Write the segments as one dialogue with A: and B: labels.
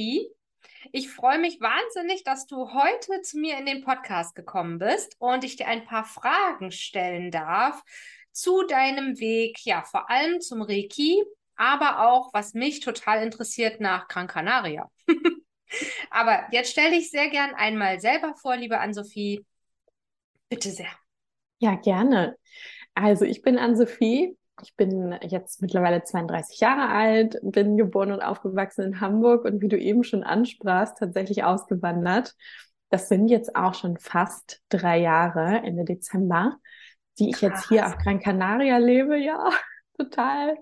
A: Ann-Sophie. Ich freue mich wahnsinnig, dass du heute zu mir in den Podcast gekommen bist und ich dir ein paar Fragen stellen darf zu deinem Weg, ja, vor allem zum Reiki, aber auch, was mich total interessiert, nach Gran Canaria. aber jetzt stelle ich sehr gern einmal selber vor, liebe Ann-Sophie. Bitte sehr.
B: Ja, gerne. Also ich bin Ann-Sophie. Ich bin jetzt mittlerweile 32 Jahre alt, bin geboren und aufgewachsen in Hamburg und wie du eben schon ansprachst, tatsächlich ausgewandert. Das sind jetzt auch schon fast drei Jahre, Ende Dezember, die ich jetzt hier auf Gran Canaria lebe. Ja, total.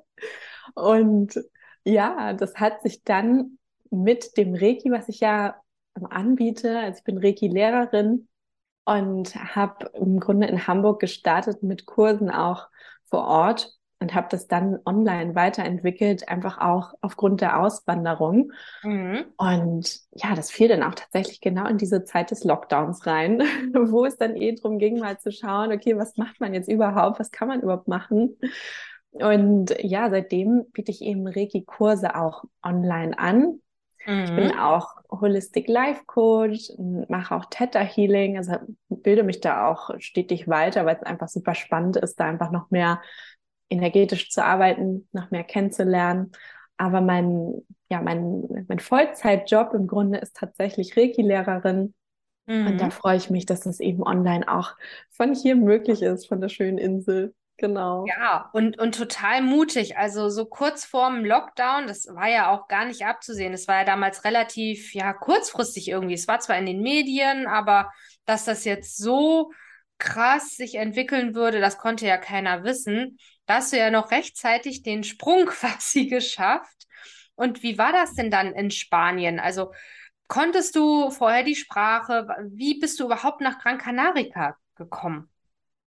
B: Und ja, das hat sich dann mit dem Reiki, was ich ja anbiete, also ich bin Reiki-Lehrerin und habe im Grunde in Hamburg gestartet mit Kursen auch vor Ort und habe das dann online weiterentwickelt, einfach auch aufgrund der Auswanderung. Mhm. Und ja, das fiel dann auch tatsächlich genau in diese Zeit des Lockdowns rein, wo es dann eh darum ging, mal zu schauen, okay, was macht man jetzt überhaupt, was kann man überhaupt machen? Und ja, seitdem biete ich eben Reiki-Kurse auch online an. Mhm. Ich bin mhm. auch Holistic Life Coach, mache auch Theta Healing, also bilde mich da auch stetig weiter, weil es einfach super spannend ist, da einfach noch mehr energetisch zu arbeiten, noch mehr kennenzulernen. Aber mein, ja, mein, mein Vollzeitjob im Grunde ist tatsächlich Reiki-Lehrerin. Mhm. Und da mhm. freue ich mich, dass das eben online auch von hier möglich ist, von der schönen Insel. Genau.
A: Ja, und, und total mutig. Also so kurz vorm Lockdown, das war ja auch gar nicht abzusehen. Es war ja damals relativ, ja, kurzfristig irgendwie. Es war zwar in den Medien, aber dass das jetzt so krass sich entwickeln würde, das konnte ja keiner wissen. Da hast du ja noch rechtzeitig den Sprung quasi geschafft. Und wie war das denn dann in Spanien? Also konntest du vorher die Sprache? Wie bist du überhaupt nach Gran Canaria gekommen?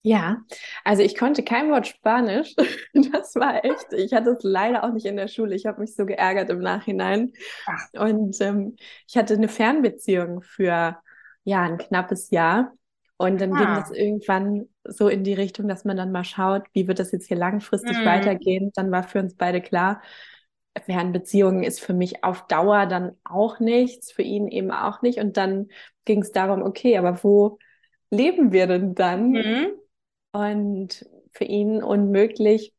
B: Ja, also ich konnte kein Wort Spanisch. Das war echt, ich hatte es leider auch nicht in der Schule. Ich habe mich so geärgert im Nachhinein. Ach. Und ähm, ich hatte eine Fernbeziehung für ja ein knappes Jahr. Und dann ah. ging das irgendwann so in die Richtung, dass man dann mal schaut, wie wird das jetzt hier langfristig mhm. weitergehen. Dann war für uns beide klar, Fernbeziehungen ist für mich auf Dauer dann auch nichts, für ihn eben auch nicht. Und dann ging es darum, okay, aber wo leben wir denn dann? Mhm. Und für ihn unmöglich,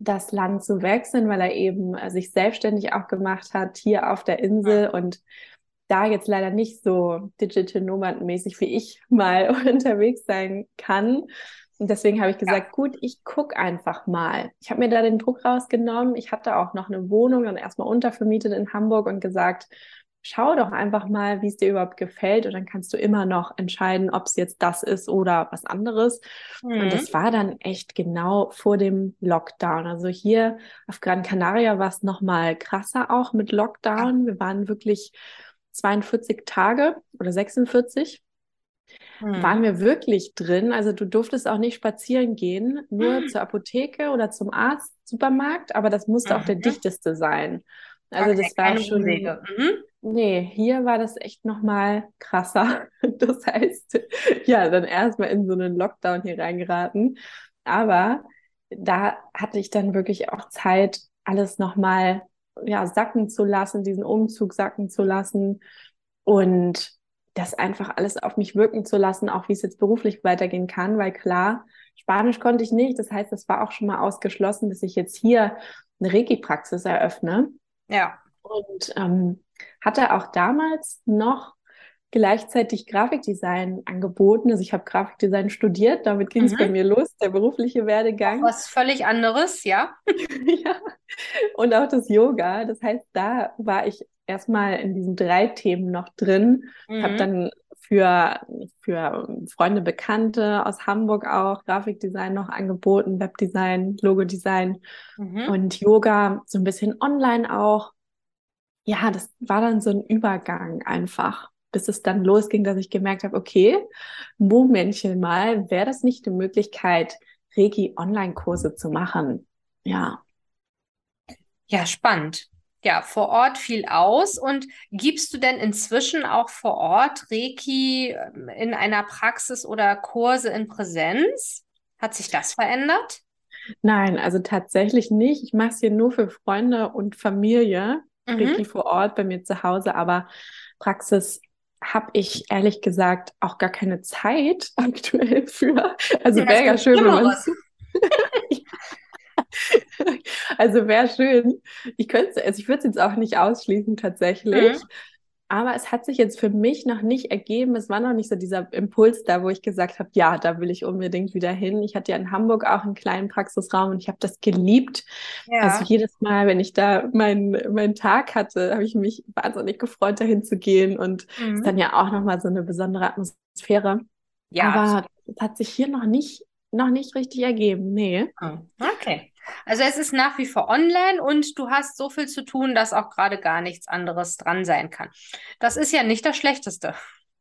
B: das Land zu wechseln, weil er eben sich selbstständig auch gemacht hat, hier auf der Insel und da jetzt leider nicht so Digital Nomad-mäßig wie ich mal unterwegs sein kann. Und deswegen habe ich gesagt, ja. gut, ich gucke einfach mal. Ich habe mir da den Druck rausgenommen. Ich hatte auch noch eine Wohnung und erstmal untervermietet in Hamburg und gesagt, schau doch einfach mal, wie es dir überhaupt gefällt und dann kannst du immer noch entscheiden, ob es jetzt das ist oder was anderes. Mhm. Und das war dann echt genau vor dem Lockdown. Also hier auf Gran Canaria war es noch mal krasser auch mit Lockdown. Wir waren wirklich 42 Tage oder 46 hm. waren wir wirklich drin. Also du durftest auch nicht spazieren gehen, nur hm. zur Apotheke oder zum Arzt, Supermarkt, aber das musste mhm. auch der mhm. dichteste sein. Also okay, das war schon. Mhm. Nee, hier war das echt nochmal krasser. Das heißt, ja, dann erstmal in so einen Lockdown hier reingeraten. Aber da hatte ich dann wirklich auch Zeit, alles nochmal ja, sacken zu lassen, diesen Umzug sacken zu lassen und das einfach alles auf mich wirken zu lassen, auch wie es jetzt beruflich weitergehen kann, weil klar, Spanisch konnte ich nicht. Das heißt, das war auch schon mal ausgeschlossen, dass ich jetzt hier eine Reiki-Praxis eröffne.
A: Ja.
B: Und ähm, hatte auch damals noch gleichzeitig Grafikdesign angeboten. Also ich habe Grafikdesign studiert, damit ging es mhm. bei mir los, der berufliche Werdegang.
A: Auch was völlig anderes, ja.
B: ja. Und auch das Yoga. Das heißt, da war ich erstmal in diesen drei Themen noch drin. Mhm. Habe dann für, für Freunde, Bekannte aus Hamburg auch Grafikdesign noch angeboten, Webdesign, Logodesign mhm. und Yoga, so ein bisschen online auch. Ja, das war dann so ein Übergang einfach bis es dann losging, dass ich gemerkt habe, okay, Momentchen mal, wäre das nicht eine Möglichkeit, Reiki-Online-Kurse zu machen? Ja.
A: Ja, spannend. Ja, vor Ort viel aus. Und gibst du denn inzwischen auch vor Ort Reiki ähm, in einer Praxis oder Kurse in Präsenz? Hat sich das verändert?
B: Nein, also tatsächlich nicht. Ich mache es hier nur für Freunde und Familie. mhm. Reiki vor Ort bei mir zu Hause, aber Praxis habe ich ehrlich gesagt auch gar keine Zeit aktuell für. Also ja, wäre ja schön, wenn man Also wäre schön. Ich könnte, also ich würde es jetzt auch nicht ausschließen tatsächlich. Mhm. Aber es hat sich jetzt für mich noch nicht ergeben. Es war noch nicht so dieser Impuls da, wo ich gesagt habe, ja, da will ich unbedingt wieder hin. Ich hatte ja in Hamburg auch einen kleinen Praxisraum und ich habe das geliebt. Ja. Also jedes Mal, wenn ich da meinen mein Tag hatte, habe ich mich wahnsinnig gefreut, dahin zu gehen. Und es mhm. ist dann ja auch nochmal so eine besondere Atmosphäre. Ja. Aber es hat sich hier noch nicht, noch nicht richtig ergeben. Nee.
A: Oh. Also es ist nach wie vor online und du hast so viel zu tun, dass auch gerade gar nichts anderes dran sein kann. Das ist ja nicht das Schlechteste.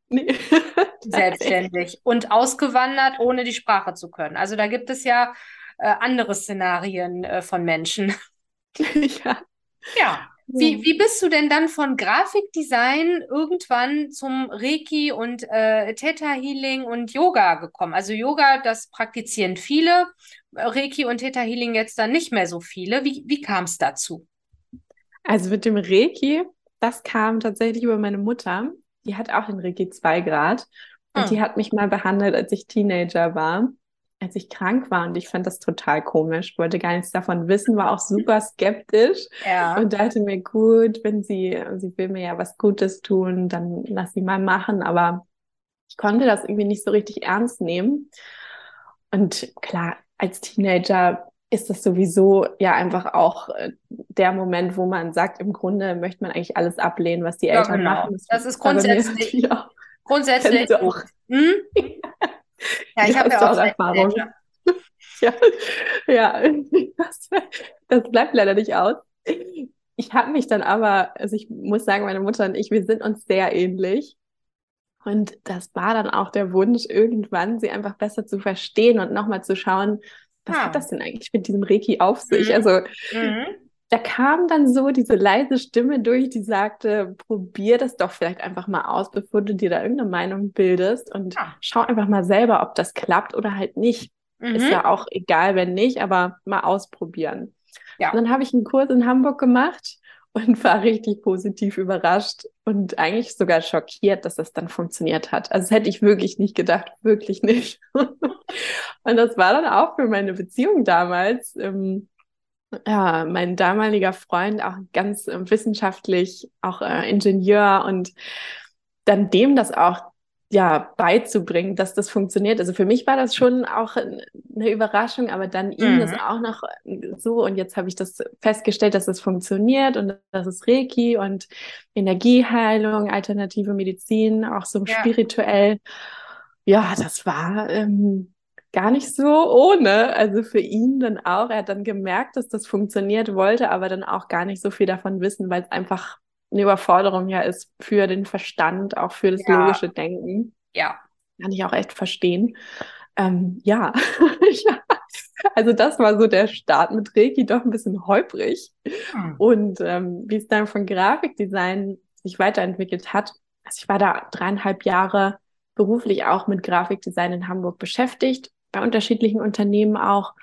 A: Nee. Selbstständig und ausgewandert, ohne die Sprache zu können. Also da gibt es ja äh, andere Szenarien äh, von Menschen. Ja. Ja. Wie, wie bist du denn dann von Grafikdesign irgendwann zum Reiki und äh, Theta Healing und Yoga gekommen? Also Yoga, das praktizieren viele, Reiki und Theta Healing jetzt dann nicht mehr so viele. Wie, wie kam es dazu?
B: Also mit dem Reiki, das kam tatsächlich über meine Mutter. Die hat auch den Reiki 2 Grad und hm. die hat mich mal behandelt, als ich Teenager war als ich krank war und ich fand das total komisch, wollte gar nichts davon wissen, war auch super skeptisch ja. und dachte mir, gut, wenn sie, sie will mir ja was Gutes tun, dann lass sie mal machen, aber ich konnte das irgendwie nicht so richtig ernst nehmen. Und klar, als Teenager ist das sowieso ja einfach auch äh, der Moment, wo man sagt, im Grunde möchte man eigentlich alles ablehnen, was die ja, Eltern genau. machen.
A: Das, das ist grundsätzlich, grundsätzlich hm?
B: Ja, ich habe ja auch Erfahrung. ja, ja. Das, das bleibt leider nicht aus. Ich habe mich dann aber, also ich muss sagen, meine Mutter und ich, wir sind uns sehr ähnlich. Und das war dann auch der Wunsch, irgendwann sie einfach besser zu verstehen und nochmal zu schauen, was ah. hat das denn eigentlich mit diesem Reiki auf sich? Mhm. Also mhm da kam dann so diese leise Stimme durch, die sagte, probier das doch vielleicht einfach mal aus, bevor du dir da irgendeine Meinung bildest und ja. schau einfach mal selber, ob das klappt oder halt nicht. Mhm. Ist ja auch egal, wenn nicht, aber mal ausprobieren. Ja. Und dann habe ich einen Kurs in Hamburg gemacht und war richtig positiv überrascht und eigentlich sogar schockiert, dass das dann funktioniert hat. Also das hätte ich wirklich nicht gedacht, wirklich nicht. und das war dann auch für meine Beziehung damals. Ähm, ja, mein damaliger Freund, auch ganz äh, wissenschaftlich, auch äh, Ingenieur und dann dem das auch ja beizubringen, dass das funktioniert. Also für mich war das schon auch eine Überraschung, aber dann ihm das mhm. auch noch so und jetzt habe ich das festgestellt, dass das funktioniert und das ist Reiki und Energieheilung, alternative Medizin, auch so ja. spirituell. Ja, das war ähm, gar nicht so ohne. Also für ihn dann auch. Er hat dann gemerkt, dass das funktioniert, wollte aber dann auch gar nicht so viel davon wissen, weil es einfach eine Überforderung ja ist für den Verstand, auch für das ja. logische Denken.
A: Ja.
B: Kann ich auch echt verstehen. Ähm, ja. ja. Also das war so der Start mit Reiki, doch ein bisschen holprig. Hm. Und ähm, wie es dann von Grafikdesign sich weiterentwickelt hat. Also ich war da dreieinhalb Jahre beruflich auch mit Grafikdesign in Hamburg beschäftigt bei unterschiedlichen Unternehmen auch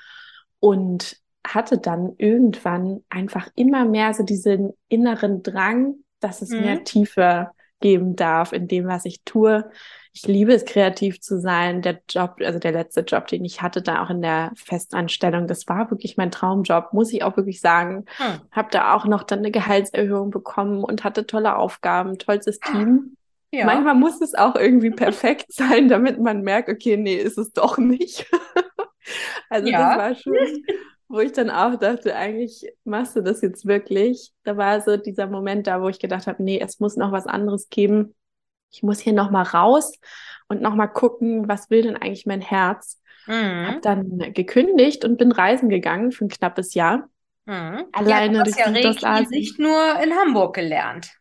B: und hatte dann irgendwann einfach immer mehr so diesen inneren Drang, dass es mhm. mehr Tiefe geben darf in dem, was ich tue. Ich liebe es, kreativ zu sein. Der Job, also der letzte Job, den ich hatte, da auch in der Festanstellung, das war wirklich mein Traumjob, muss ich auch wirklich sagen. Hm. Habe da auch noch dann eine Gehaltserhöhung bekommen und hatte tolle Aufgaben, tollstes Team. Ja. Manchmal muss es auch irgendwie perfekt sein, damit man merkt, okay, nee, ist es doch nicht. also ja. das war schon, wo ich dann auch dachte, eigentlich machst du das jetzt wirklich. Da war so dieser Moment da, wo ich gedacht habe, nee, es muss noch was anderes geben. Ich muss hier noch mal raus und noch mal gucken, was will denn eigentlich mein Herz. Mhm. Habe dann gekündigt und bin reisen gegangen für ein knappes Jahr.
A: Mhm. Alleine ja, du hast ja nicht nur in Hamburg gelernt.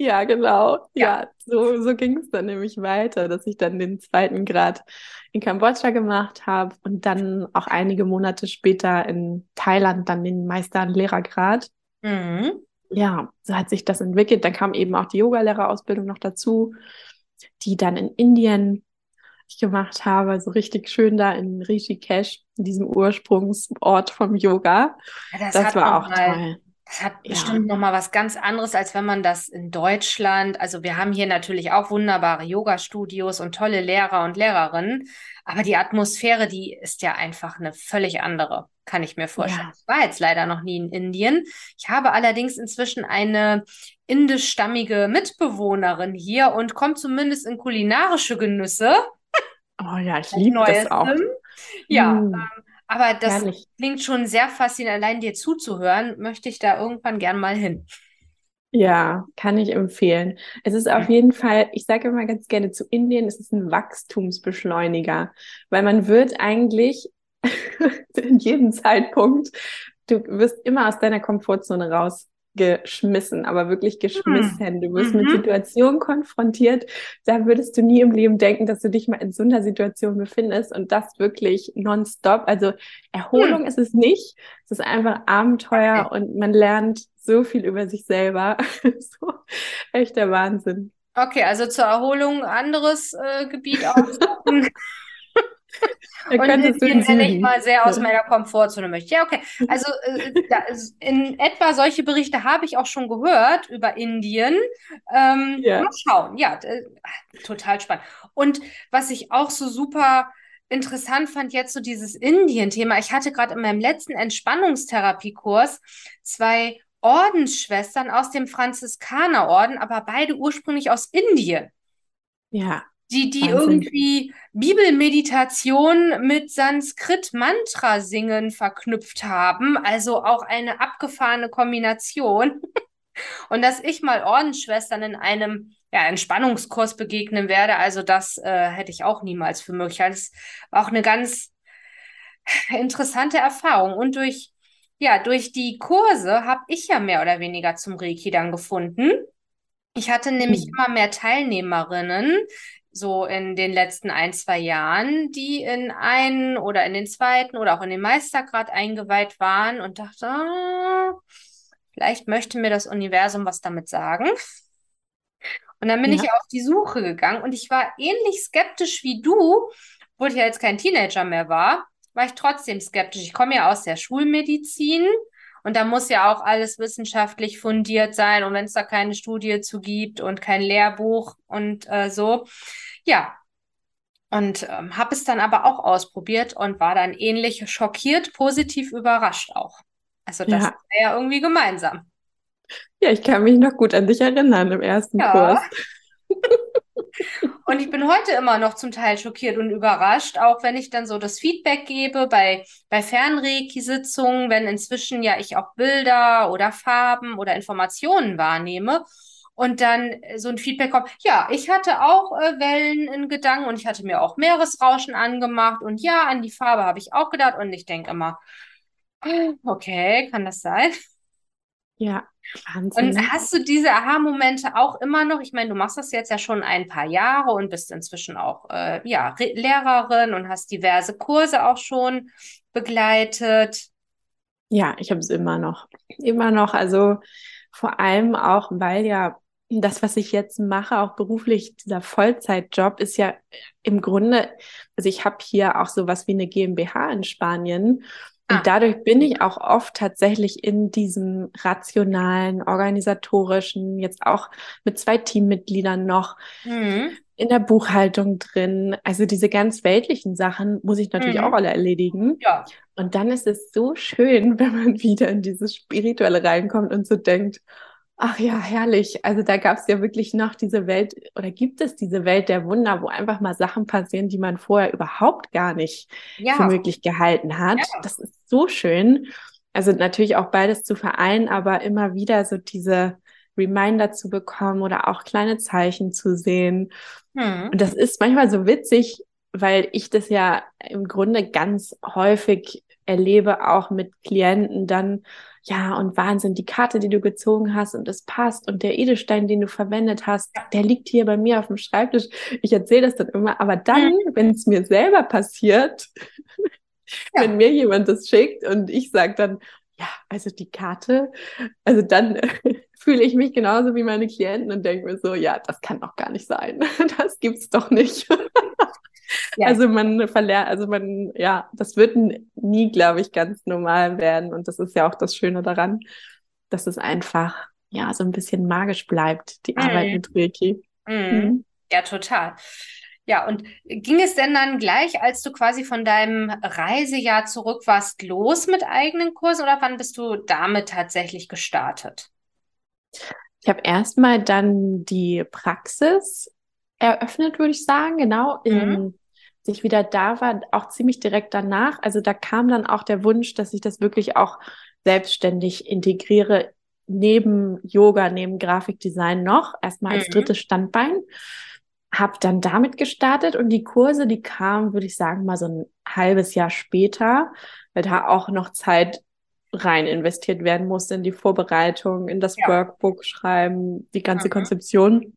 B: Ja, genau. Ja, ja so, so ging es dann nämlich weiter, dass ich dann den zweiten Grad in Kambodscha gemacht habe und dann auch einige Monate später in Thailand dann den Meister- und Lehrergrad. Mhm. Ja, so hat sich das entwickelt. Dann kam eben auch die Yogalehrerausbildung noch dazu, die dann in Indien ich gemacht habe, so richtig schön da in Rishikesh, in diesem Ursprungsort vom Yoga. Ja, das, das war auch toll
A: Das hat ja. bestimmt nochmal was ganz anderes, als wenn man das in Deutschland, also wir haben hier natürlich auch wunderbare Yoga-Studios und tolle Lehrer und Lehrerinnen, aber die Atmosphäre, die ist ja einfach eine völlig andere, kann ich mir vorstellen. Ja. Ich war jetzt leider noch nie in Indien. Ich habe allerdings inzwischen eine indischstammige Mitbewohnerin hier und komme zumindest in kulinarische Genüsse.
B: Oh ja, ich liebe das auch.
A: Ja, mm. ähm, aber das Herrlich. klingt schon sehr faszinierend. Allein dir zuzuhören, möchte ich da irgendwann gern mal hin.
B: Ja, kann ich empfehlen. Es ist auf jeden Fall, ich sage immer ganz gerne zu Indien, es ist ein Wachstumsbeschleuniger, weil man wird eigentlich in jedem Zeitpunkt, du wirst immer aus deiner Komfortzone raus geschmissen, aber wirklich geschmissen. Du wirst mhm. mit Situationen konfrontiert, da würdest du nie im Leben denken, dass du dich mal in so einer Situation befindest und das wirklich nonstop. Also Erholung mhm. ist es nicht, es ist einfach Abenteuer okay. und man lernt so viel über sich selber. so echter Wahnsinn.
A: Okay, also zur Erholung anderes äh, Gebiet aussuchen. und den, wenn ich mal sehr aus meiner Komfortzone möchte. Ja, okay. Also äh, in etwa solche Berichte habe ich auch schon gehört über Indien. Ähm, ja. Mal schauen. Ja, äh, total spannend. Und was ich auch so super interessant fand jetzt so dieses Indien-Thema. Ich hatte gerade in meinem letzten Entspannungstherapiekurs zwei Ordensschwestern aus dem Franziskanerorden, aber beide ursprünglich aus Indien.
B: Ja
A: die, die irgendwie Bibelmeditation mit Sanskrit-Mantra-Singen verknüpft haben. Also auch eine abgefahrene Kombination. Und dass ich mal Ordensschwestern in einem ja, Entspannungskurs begegnen werde, also das äh, hätte ich auch niemals für möglich. Das war auch eine ganz interessante Erfahrung. Und durch, ja, durch die Kurse habe ich ja mehr oder weniger zum Reiki dann gefunden. Ich hatte nämlich hm. immer mehr Teilnehmerinnen, so in den letzten ein, zwei Jahren, die in einen oder in den zweiten oder auch in den Meistergrad eingeweiht waren und dachte, ah, vielleicht möchte mir das Universum was damit sagen. Und dann bin ja. ich auf die Suche gegangen und ich war ähnlich skeptisch wie du, obwohl ich ja jetzt kein Teenager mehr war, war ich trotzdem skeptisch. Ich komme ja aus der Schulmedizin und da muss ja auch alles wissenschaftlich fundiert sein. Und wenn es da keine Studie zu gibt und kein Lehrbuch und äh, so. Ja. Und ähm, habe es dann aber auch ausprobiert und war dann ähnlich schockiert, positiv überrascht auch. Also das ja. war ja irgendwie gemeinsam.
B: Ja, ich kann mich noch gut an dich erinnern im ersten ja. Kurs.
A: Und ich bin heute immer noch zum Teil schockiert und überrascht, auch wenn ich dann so das Feedback gebe bei, bei Fernreiki-Sitzungen, wenn inzwischen ja ich auch Bilder oder Farben oder Informationen wahrnehme und dann so ein Feedback kommt, ja, ich hatte auch äh, Wellen in Gedanken und ich hatte mir auch Meeresrauschen angemacht und ja, an die Farbe habe ich auch gedacht und ich denke immer, okay, kann das sein?
B: Ja, Wahnsinn.
A: Und ne? hast du diese Aha-Momente auch immer noch? Ich meine, du machst das jetzt ja schon ein paar Jahre und bist inzwischen auch äh, ja, Lehrerin und hast diverse Kurse auch schon begleitet.
B: Ja, ich habe es immer noch. Immer noch. Also vor allem auch, weil ja das, was ich jetzt mache, auch beruflich, dieser Vollzeitjob, ist ja im Grunde, also ich habe hier auch sowas wie eine GmbH in Spanien und ah. dadurch bin ich auch oft tatsächlich in diesem rationalen, organisatorischen, jetzt auch mit zwei Teammitgliedern noch mhm. in der Buchhaltung drin. Also diese ganz weltlichen Sachen muss ich natürlich mhm. auch alle erledigen.
A: Ja.
B: Und dann ist es so schön, wenn man wieder in dieses Spirituelle reinkommt und so denkt, Ach ja, herrlich. Also da gab es ja wirklich noch diese Welt oder gibt es diese Welt der Wunder, wo einfach mal Sachen passieren, die man vorher überhaupt gar nicht ja. für möglich gehalten hat. Ja. Das ist so schön. Also natürlich auch beides zu vereinen, aber immer wieder so diese Reminder zu bekommen oder auch kleine Zeichen zu sehen. Hm. Und das ist manchmal so witzig, weil ich das ja im Grunde ganz häufig erlebe, auch mit Klienten dann ja, und Wahnsinn, die Karte, die du gezogen hast und es passt und der Edelstein, den du verwendet hast, der liegt hier bei mir auf dem Schreibtisch. Ich erzähle das dann immer, aber dann, mhm. wenn es mir selber passiert, ja. wenn mir jemand das schickt und ich sage dann, ja, also die Karte, also dann fühle ich mich genauso wie meine Klienten und denke mir so, ja, das kann doch gar nicht sein. Das gibt's doch nicht. Ja. Also man verlernt, also man, ja, das wird nie, glaube ich, ganz normal werden. Und das ist ja auch das Schöne daran. dass es einfach ja so ein bisschen magisch bleibt, die mhm. Arbeit mit Reiki.
A: Mhm. mhm. Ja, total. Ja, und ging es denn dann gleich, als du quasi von deinem Reisejahr zurück warst, los mit eigenen Kursen oder wann bist du damit tatsächlich gestartet?
B: Ich habe erstmal dann die Praxis eröffnet, würde ich sagen, genau. Mhm. In, als ich wieder da war, auch ziemlich direkt danach. Also da kam dann auch der Wunsch, dass ich das wirklich auch selbstständig integriere, neben Yoga, neben Grafikdesign noch, erstmal als mhm. drittes Standbein. Hab dann damit gestartet und die Kurse, die kamen, würde ich sagen, mal so ein halbes Jahr später, weil da auch noch Zeit rein investiert werden musste in die Vorbereitung, in das ja. Workbook schreiben, die ganze mhm. Konzeption.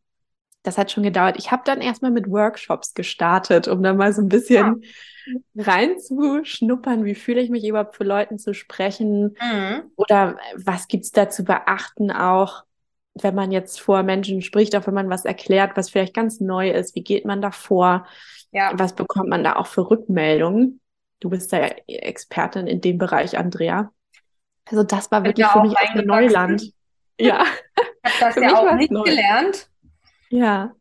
B: Das hat schon gedauert. Ich habe dann erstmal mit Workshops gestartet, um da mal so ein bisschen ja. reinzuschnuppern, wie fühle ich mich überhaupt für Leuten zu sprechen mhm. oder was gibt's da zu beachten auch, wenn man jetzt vor Menschen spricht, auch wenn man was erklärt, was vielleicht ganz neu ist, wie geht man da vor? Ja. Was bekommt man da auch für Rückmeldungen? Du bist ja Expertin in dem Bereich, Andrea. Also das war wirklich für mich ein Neuland.
A: Ja. Ich habe das ja auch nicht neu. gelernt.
B: Ja.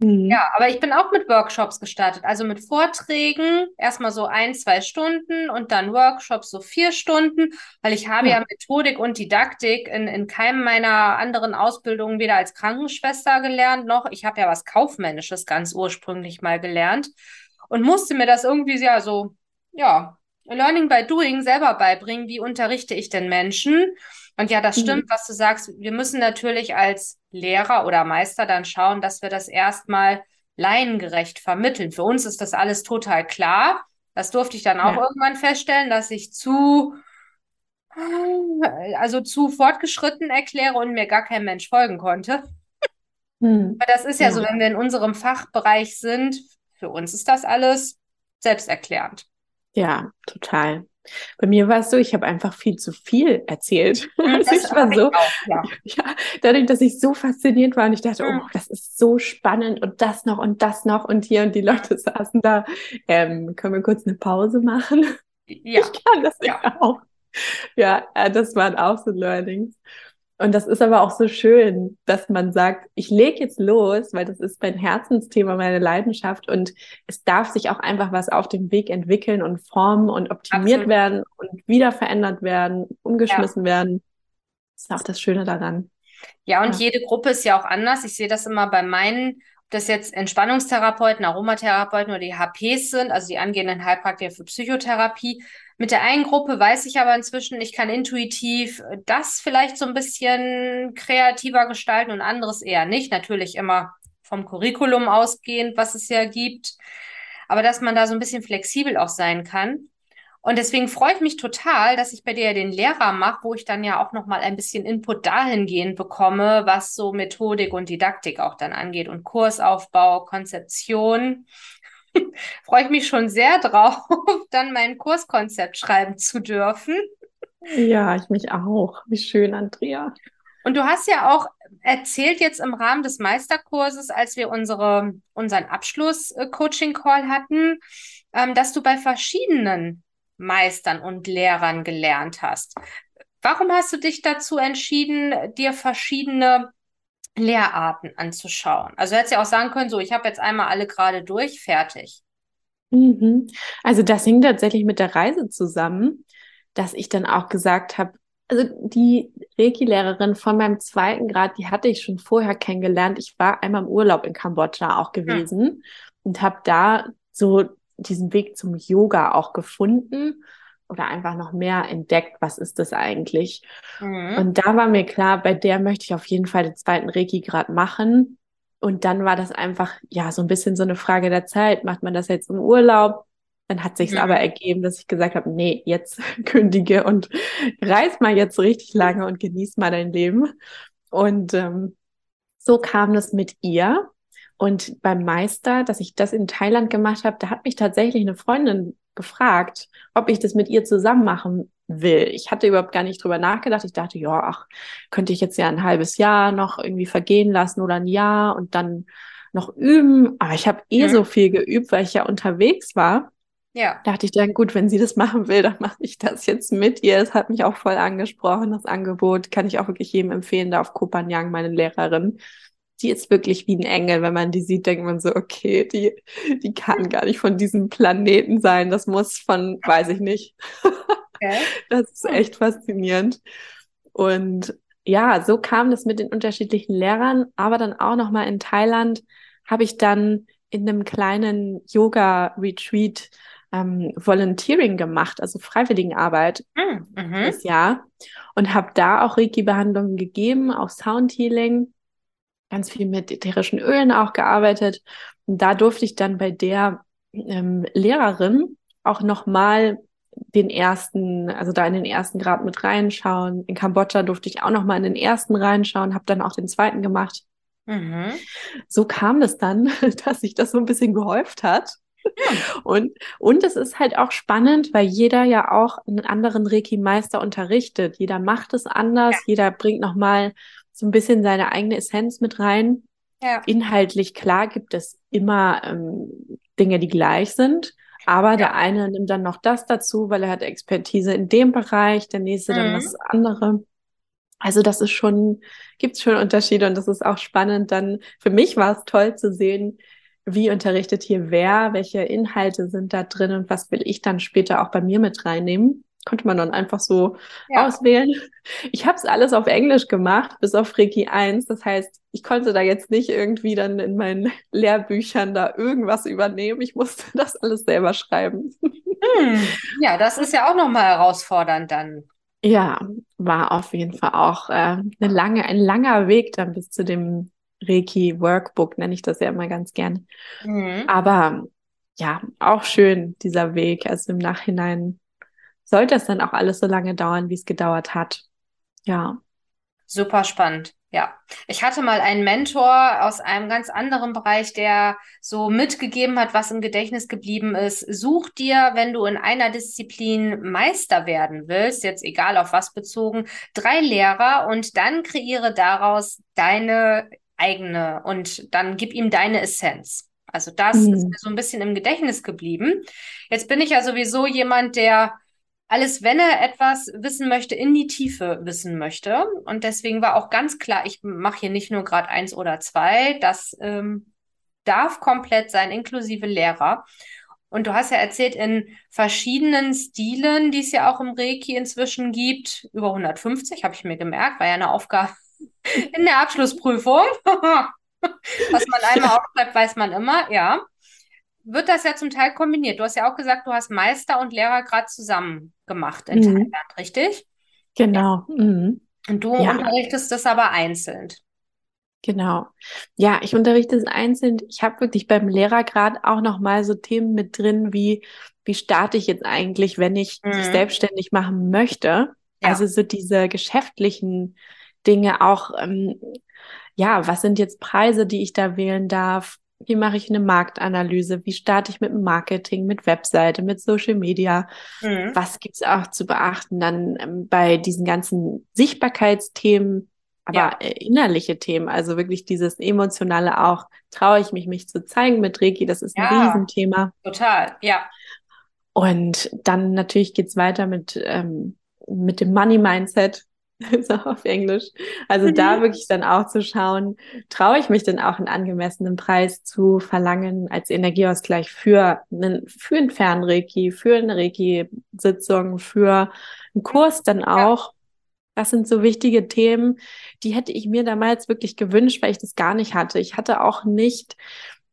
A: Mhm. Ja, aber ich bin auch mit Workshops gestartet, also mit Vorträgen, erstmal so ein, zwei Stunden und dann Workshops so vier Stunden, weil ich habe ja, ja Methodik und Didaktik in, in keinem meiner anderen Ausbildungen weder als Krankenschwester gelernt, noch ich habe ja was Kaufmännisches ganz ursprünglich mal gelernt und musste mir das irgendwie ja so, ja, Learning by Doing selber beibringen, wie unterrichte ich denn Menschen? Und ja, das mhm. stimmt, was du sagst. Wir müssen natürlich als Lehrer oder Meister dann schauen, dass wir das erstmal laiengerecht vermitteln. Für uns ist das alles total klar. Das durfte ich dann auch ja. irgendwann feststellen, dass ich zu, also zu fortgeschritten erkläre und mir gar kein Mensch folgen konnte. Mhm. Aber das ist ja, ja so, wenn wir in unserem Fachbereich sind, für uns ist das alles selbsterklärend.
B: Ja, total. Bei mir war es so, ich habe einfach viel zu viel erzählt. Mhm, also ich war so, auch, ja. ja. dadurch, dass ich so fasziniert war und ich dachte, mhm. oh, das ist so spannend und das noch und das noch und hier und die Leute saßen da. Ähm, können wir kurz eine Pause machen? Ja. Ich kann das ja. auch. Ja, das waren auch so Learnings. Und das ist aber auch so schön, dass man sagt, ich lege jetzt los, weil das ist mein Herzensthema, meine Leidenschaft und es darf sich auch einfach was auf dem Weg entwickeln und formen und optimiert Absolut. werden und wieder verändert werden, umgeschmissen ja. werden. Das ist auch das Schöne daran.
A: Ja, und ja. jede Gruppe ist ja auch anders. Ich sehe das immer bei meinen, ob das jetzt Entspannungstherapeuten, Aromatherapeuten oder die HPs sind, also die angehenden Heilpraktiker für Psychotherapie mit der einen Gruppe weiß ich aber inzwischen, ich kann intuitiv das vielleicht so ein bisschen kreativer gestalten und anderes eher nicht. Natürlich immer vom Curriculum ausgehend, was es ja gibt. Aber dass man da so ein bisschen flexibel auch sein kann. Und deswegen freue ich mich total, dass ich bei dir den Lehrer mache, wo ich dann ja auch nochmal ein bisschen Input dahingehend bekomme, was so Methodik und Didaktik auch dann angeht und Kursaufbau, Konzeption. freue ich mich schon sehr drauf, dann mein Kurskonzept schreiben zu dürfen.
B: Ja, ich mich auch. Wie schön, Andrea.
A: Und du hast ja auch erzählt jetzt im Rahmen des Meisterkurses, als wir unsere, unseren Abschluss-Coaching-Call hatten, ähm, dass du bei verschiedenen Meistern und Lehrern gelernt hast. Warum hast du dich dazu entschieden, dir verschiedene Lehrarten anzuschauen. Also hättest ja auch sagen können, so, ich habe jetzt einmal alle gerade durch, fertig.
B: Mhm. Also das hing tatsächlich mit der Reise zusammen, dass ich dann auch gesagt habe, also die Reiki-Lehrerin von meinem zweiten Grad, die hatte ich schon vorher kennengelernt. Ich war einmal im Urlaub in Kambodscha auch gewesen ja. und habe da so diesen Weg zum Yoga auch gefunden oder einfach noch mehr entdeckt, was ist das eigentlich. Mhm. Und da war mir klar, bei der möchte ich auf jeden Fall den zweiten Reiki grad machen. Und dann war das einfach, ja, so ein bisschen so eine Frage der Zeit. Macht man das jetzt im Urlaub? Dann hat sich mhm. aber ergeben, dass ich gesagt habe, nee, jetzt kündige und reis mal jetzt richtig lange und genieß mal dein Leben. Und ähm, so kam es mit ihr. Und beim Meister, dass ich das in Thailand gemacht habe, da hat mich tatsächlich eine Freundin gefragt, ob ich das mit ihr zusammen machen will. Ich hatte überhaupt gar nicht drüber nachgedacht. Ich dachte, ja, ach, könnte ich jetzt ja ein halbes Jahr noch irgendwie vergehen lassen oder ein Jahr und dann noch üben. Aber ich habe eh mhm. so viel geübt, weil ich ja unterwegs war.
A: Ja.
B: Dachte ich dann, gut, wenn sie das machen will, dann mache ich das jetzt mit ihr. Es hat mich auch voll angesprochen, das Angebot. Kann ich auch wirklich jedem empfehlen, da auf Kopanyang, meine Lehrerin. Die ist wirklich wie ein Engel. Wenn man die sieht, denkt man so, okay, die, die kann gar nicht von diesem Planeten sein. Das muss von, weiß ich nicht. Okay. Das ist echt faszinierend. Und ja, so kam das mit den unterschiedlichen Lehrern, aber dann auch nochmal in Thailand habe ich dann in einem kleinen Yoga-Retreat ähm, Volunteering gemacht, also Freiwilligenarbeit hm, mhm. das Jahr und habe da auch Reiki-Behandlungen gegeben, auch Soundhealing, ganz viel mit ätherischen Ölen auch gearbeitet. Und da durfte ich dann bei der ähm, Lehrerin auch nochmal den ersten, also da in den ersten Grad mit reinschauen. In Kambodscha durfte ich auch nochmal in den ersten reinschauen, habe dann auch den zweiten gemacht. Mhm. So kam es dann, dass sich das so ein bisschen gehäuft hat. Und, und es ist halt auch spannend, weil jeder ja auch einen anderen Reiki-Meister unterrichtet. Jeder macht es anders, ja. jeder bringt nochmal so ein bisschen seine eigene Essenz mit rein. Ja. Inhaltlich klar gibt es immer ähm, Dinge, die gleich sind. Aber ja. der eine nimmt dann noch das dazu, weil er hat Expertise in dem Bereich, der nächste mhm. dann was andere. Also das ist schon, gibt's schon Unterschiede und das ist auch spannend. Dann für mich war es toll zu sehen, wie unterrichtet hier wer, welche Inhalte sind da drin und was will ich dann später auch bei mir mit reinnehmen. Konnte man dann einfach so ja. auswählen. Ich habe es alles auf Englisch gemacht, bis auf Reiki 1. Das heißt, ich konnte da jetzt nicht irgendwie dann in meinen Lehrbüchern da irgendwas übernehmen. Ich musste das alles selber schreiben.
A: Hm. Ja, das ist ja auch nochmal herausfordernd dann.
B: Ja, war auf jeden Fall auch äh, eine lange, ein langer Weg dann bis zu dem Reiki Workbook, nenne ich das ja immer ganz gern. Mhm. Aber ja, auch schön, dieser Weg. Also im Nachhinein sollte es dann auch alles so lange dauern, wie es gedauert hat. Ja.
A: Super spannend. Ja, ich hatte mal einen Mentor aus einem ganz anderen Bereich, der so mitgegeben hat, was im Gedächtnis geblieben ist. Such dir, wenn du in einer Disziplin Meister werden willst, jetzt egal auf was bezogen, drei Lehrer und dann kreiere daraus deine eigene und dann gib ihm deine Essenz. Also das mhm. ist mir so ein bisschen im Gedächtnis geblieben. Jetzt bin ich ja sowieso jemand, der alles, wenn er etwas wissen möchte, in die Tiefe wissen möchte. Und deswegen war auch ganz klar, ich mache hier nicht nur Grad eins oder zwei, das ähm, darf komplett sein, inklusive Lehrer. Und du hast ja erzählt, in verschiedenen Stilen, die es ja auch im Reiki inzwischen gibt, über 150, habe ich mir gemerkt, war ja eine Aufgabe in der Abschlussprüfung. Was man einmal aufschreibt, weiß man immer, ja. Wird das ja zum Teil kombiniert. Du hast ja auch gesagt, du hast Meister und Lehrer gerade zusammen gemacht in mhm. Thailand, richtig?
B: Genau. Mhm.
A: Und du ja. unterrichtest das aber einzeln.
B: Genau. Ja, ich unterrichte es einzeln. Ich habe wirklich beim Lehrergrad auch noch mal so Themen mit drin, wie wie starte ich jetzt eigentlich, wenn ich mhm. mich selbstständig machen möchte? Ja. Also so diese geschäftlichen Dinge auch, ähm, ja, was sind jetzt Preise, die ich da wählen darf? Wie mache ich eine Marktanalyse? Wie starte ich mit dem Marketing, mit Webseite, mit Social Media? Mhm. Was gibt's auch zu beachten dann ähm, bei diesen ganzen Sichtbarkeitsthemen, aber ja. äh, innerliche Themen, also wirklich dieses emotionale auch, traue ich mich, mich zu zeigen mit Reiki, das ist ja, ein Riesenthema.
A: Total, ja.
B: Und dann natürlich geht's weiter mit, ähm, mit dem Money Mindset, so auf Englisch. Also mhm. da wirklich dann auch zu schauen, traue ich mich denn auch einen angemessenen Preis zu verlangen als Energieausgleich für einen, für einen Fernreiki, für eine Reiki-Sitzung, für einen Kurs dann auch. Das sind so wichtige Themen, die hätte ich mir damals wirklich gewünscht, weil ich das gar nicht hatte. Ich hatte auch nicht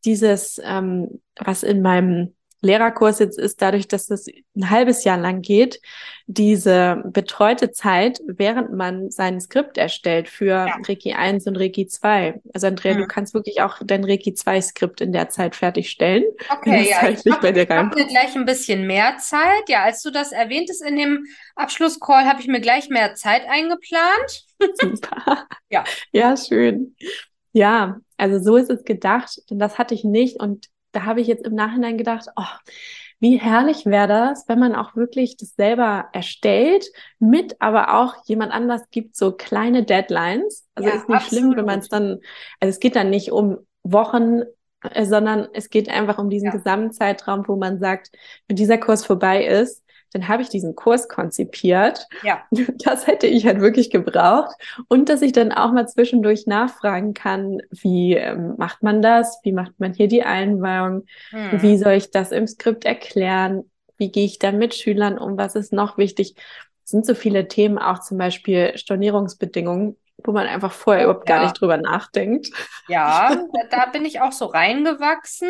B: dieses, ähm, was in meinem Lehrerkurs jetzt ist, dadurch, dass das ein halbes Jahr lang geht, diese betreute Zeit, während man sein Skript erstellt für ja. Reiki 1 und Reiki 2. Also Andrea, mhm. du kannst wirklich auch dein Reiki 2 Skript in der Zeit fertigstellen.
A: Okay, ja, ich habe hab mir gleich ein bisschen mehr Zeit. Ja, als du das erwähntest in dem Abschlusscall, habe ich mir gleich mehr Zeit eingeplant.
B: Super. ja. Ja, schön. Ja, also so ist es gedacht, denn das hatte ich nicht und da habe ich jetzt im Nachhinein gedacht, oh, wie herrlich wäre das, wenn man auch wirklich das selber erstellt, mit aber auch jemand anders gibt so kleine Deadlines. Also ja, ist nicht absolut. schlimm, wenn man es dann, also es geht dann nicht um Wochen, äh, sondern es geht einfach um diesen
A: Ja.
B: Gesamtzeitraum, wo man sagt, wenn dieser Kurs vorbei ist, dann habe ich diesen Kurs konzipiert.
A: Ja.
B: Das hätte ich halt wirklich gebraucht. Und dass ich dann auch mal zwischendurch nachfragen kann, wie ähm, macht man das? Wie macht man hier die Einweihung?
A: Hm.
B: Wie soll ich das im Skript erklären? Wie gehe ich dann mit Schülern um? Was ist noch wichtig? Es sind so viele Themen, auch zum Beispiel Stornierungsbedingungen, wo man einfach vorher überhaupt gar
A: Ja.
B: nicht drüber nachdenkt.
A: Ja, da, da bin ich auch so reingewachsen.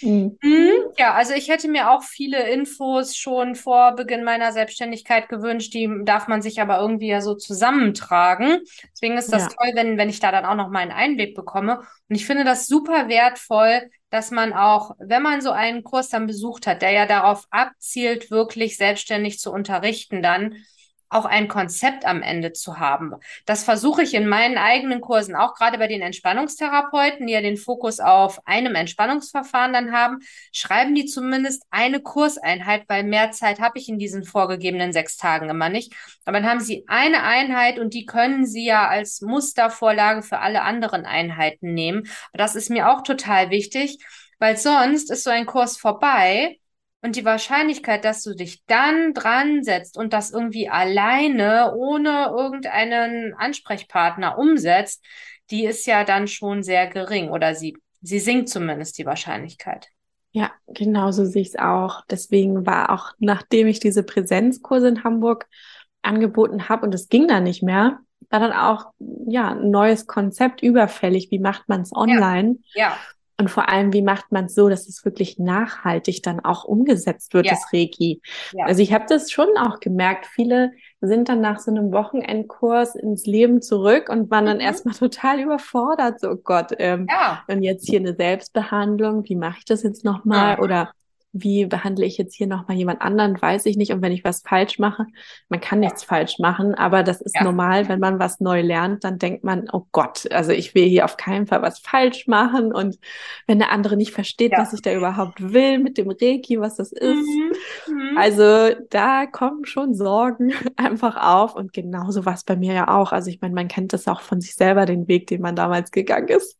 B: Mhm.
A: Mhm. Ja, also ich hätte mir auch viele Infos schon vor Beginn meiner Selbstständigkeit gewünscht, die darf man sich aber irgendwie ja so zusammentragen. Deswegen ist das
B: Ja.
A: toll, wenn, wenn ich da dann auch noch mal einen Einblick bekomme. Und ich finde das super wertvoll, dass man auch, wenn man so einen Kurs dann besucht hat, der ja darauf abzielt, wirklich selbstständig zu unterrichten, dann auch ein Konzept am Ende zu haben. Das versuche ich in meinen eigenen Kursen, auch gerade bei den Entspannungstherapeuten, die ja den Fokus auf einem Entspannungsverfahren dann haben, schreiben die zumindest eine Kurseinheit, weil mehr Zeit habe ich in diesen vorgegebenen sechs Tagen immer nicht. Aber dann haben sie eine Einheit und die können sie ja als Mustervorlage für alle anderen Einheiten nehmen. Das ist mir auch total wichtig, weil sonst ist so ein Kurs vorbei und die Wahrscheinlichkeit, dass du dich dann dran setzt und das irgendwie alleine, ohne irgendeinen Ansprechpartner umsetzt, die ist ja dann schon sehr gering oder sie, sie sinkt zumindest die Wahrscheinlichkeit.
B: Ja, genau so sehe ich es auch. Deswegen war auch, nachdem ich diese Präsenzkurse in Hamburg angeboten habe und es ging dann nicht mehr, war dann auch ja ein neues Konzept überfällig. Wie macht man es online?
A: Ja,
B: Und vor allem, wie macht man es so, dass es wirklich nachhaltig dann auch umgesetzt wird,
A: Ja.
B: das Reiki?
A: Ja.
B: Also ich habe das schon auch gemerkt. Viele sind dann nach so einem Wochenendkurs ins Leben zurück und waren dann
A: Mhm.
B: erstmal total überfordert. So, oh Gott, ähm,
A: ja,
B: und jetzt hier eine Selbstbehandlung, wie mache ich das jetzt nochmal? Oder wie behandle ich jetzt hier nochmal jemand anderen? Weiß ich nicht. Und wenn ich was falsch mache, man kann nichts falsch machen, aber das ist
A: Ja.
B: normal, wenn man was neu lernt, dann denkt man, oh Gott, also ich will hier auf keinen Fall was falsch machen. Und wenn der andere nicht versteht,
A: Ja.
B: was ich da überhaupt will mit dem Reiki, was das ist.
A: Mhm. Mhm.
B: Also da kommen schon Sorgen einfach auf und genauso war es bei mir ja auch. Also ich meine, man kennt das auch von sich selber, den Weg, den man damals gegangen ist.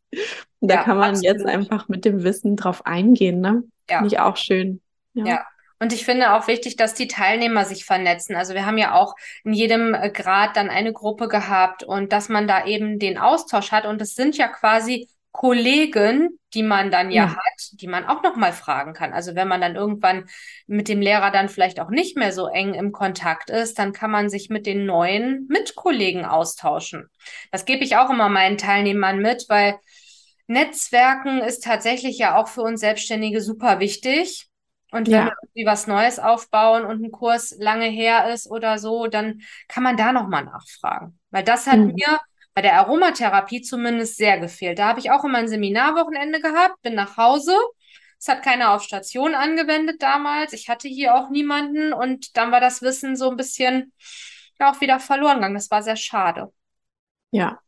B: Und da
A: Ja,
B: kann man jetzt
A: absolut.
B: einfach mit dem Wissen drauf eingehen, ne?
A: Ja.
B: Finde ich auch schön. Ja.
A: Ja. Und ich finde auch wichtig, dass die Teilnehmer sich vernetzen. Also wir haben ja auch in jedem äh, Grad dann eine Gruppe gehabt und dass man da eben den Austausch hat. Und es sind ja quasi Kollegen, die man dann ja,
B: Ja.
A: hat, die man auch nochmal fragen kann. Also wenn man dann irgendwann mit dem Lehrer dann vielleicht auch nicht mehr so eng im Kontakt ist, dann kann man sich mit den neuen Mitkollegen austauschen. Das gebe ich auch immer meinen Teilnehmern mit, weil Netzwerken ist tatsächlich ja auch für uns Selbstständige super wichtig. Und wenn
B: Ja.
A: wir irgendwie was Neues aufbauen und ein Kurs lange her ist oder so, dann kann man da nochmal nachfragen. Weil das hat
B: Mhm.
A: mir bei der Aromatherapie zumindest sehr gefehlt. Da habe ich auch immer ein Seminarwochenende gehabt, bin nach Hause. Es hat keiner auf Station angewendet damals. Ich hatte hier auch niemanden und dann war das Wissen so ein bisschen ja auch wieder verloren gegangen. Das war sehr schade.
B: Ja,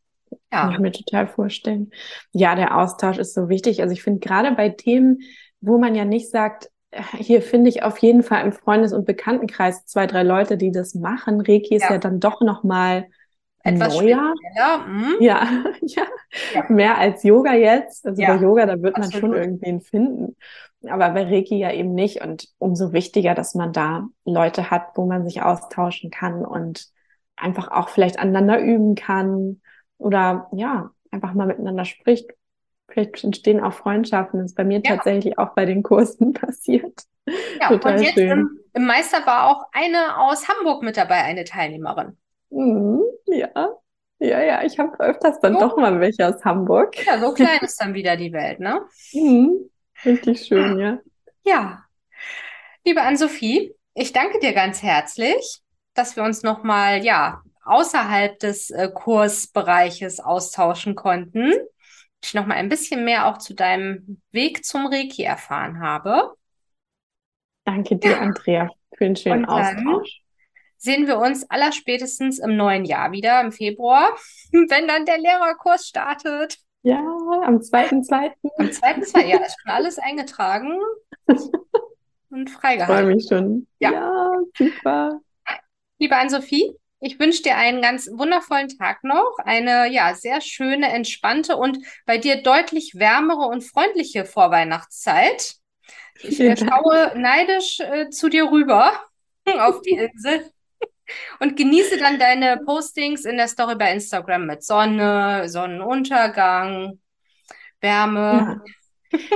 A: Ja.
B: kann ich mir total vorstellen. Ja, der Austausch ist so wichtig. Also ich finde gerade bei Themen, wo man ja nicht sagt, äh, hier finde ich auf jeden Fall im Freundes- und Bekanntenkreis zwei, drei Leute, die das machen. Reiki ist
A: Ja.
B: ja dann doch nochmal
A: Etwas
B: neuer.
A: Mhm.
B: Ja, ja,
A: Ja.
B: mehr als Yoga jetzt. Also
A: Ja,
B: bei Yoga, da wird man schon
A: absolut.
B: irgendwen finden. Aber bei Reiki ja eben nicht. Und umso wichtiger, dass man da Leute hat, wo man sich austauschen kann und einfach auch vielleicht aneinander üben kann oder ja, einfach mal miteinander spricht. Vielleicht entstehen auch Freundschaften. Das ist bei mir
A: Ja.
B: tatsächlich auch bei den Kursen passiert.
A: Ja,
B: Total
A: und jetzt
B: schön.
A: im, im Meister war auch eine aus Hamburg mit dabei, eine Teilnehmerin.
B: Mhm, ja, ja, ja, ich habe öfters dann
A: Oh.
B: doch mal welche aus Hamburg.
A: Ja, so klein ist dann wieder die Welt, ne?
B: Mhm, richtig schön, ja.
A: Ja. Liebe Ann-Sophie, ich danke dir ganz herzlich, dass wir uns nochmal, ja, außerhalb des äh, Kursbereiches austauschen konnten. Ich nochmal ein bisschen mehr auch zu deinem Weg zum Reiki erfahren habe.
B: Danke dir, Andrea, für den schönen Austausch.
A: Sehen wir uns allerspätestens im neuen Jahr wieder, im Februar, wenn dann der Lehrerkurs startet.
B: Ja, am 2.2.
A: Am zweiten zwei, ja, ist schon alles eingetragen und
B: Ich freue
A: freigehalten.
B: mich schon.
A: Ja.
B: Ja, super.
A: Liebe Ann-Sophie, Ich wünsche dir einen ganz wundervollen Tag noch, eine ja sehr schöne, entspannte und bei dir deutlich wärmere und freundliche Vorweihnachtszeit. Ich äh, schaue neidisch äh, zu dir rüber auf die Insel und genieße dann deine Postings in der Story bei Instagram mit Sonne, Sonnenuntergang, Wärme.
B: Ja.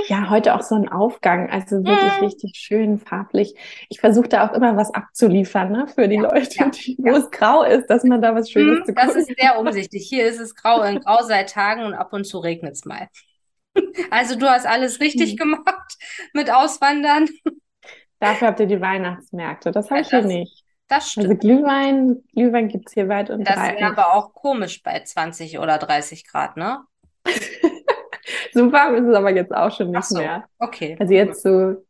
B: Ja, heute auch so ein Aufgang, also wirklich mm. richtig schön farblich. Ich versuche da auch immer was abzuliefern, ne, für die ja, Leute, ja, die, wo ja. es grau ist, dass man da was Schönes mm, zu
A: Das ist sehr umsichtig. Hier ist es grau in grau seit Tagen und ab und zu regnet es mal. Also du hast alles richtig mhm. gemacht mit Auswandern.
B: Dafür habt ihr die Weihnachtsmärkte. Das habe ich hier nicht.
A: Das also stimmt.
B: Also Glühwein, Glühwein gibt es hier weit und
A: das breit. Das wäre aber auch komisch bei 20 oder 30 Grad, ne?
B: so warm ist es aber jetzt auch schon nicht so, mehr.
A: Okay.
B: Also jetzt so,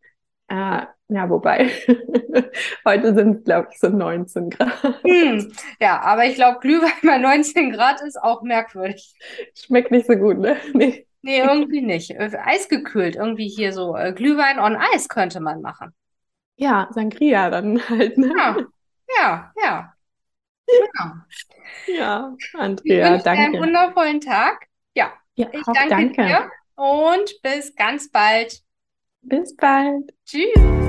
B: äh, ja, wobei, heute sind es, glaube ich, so 19 Grad.
A: Hm, ja, aber ich glaube, Glühwein bei 19 Grad ist auch merkwürdig.
B: Schmeckt nicht so gut, ne?
A: Nee. Nee, irgendwie nicht. Äh, eisgekühlt, irgendwie hier so äh, Glühwein on Eis könnte man machen.
B: Ja, Sangria dann halt, ne?
A: Ja, ja, ja.
B: Genau. Ja, Andrea, ich danke.
A: einen wundervollen Tag. Ja,
B: ja ich danke, danke dir
A: und bis ganz bald.
B: Bis bald.
A: Tschüss.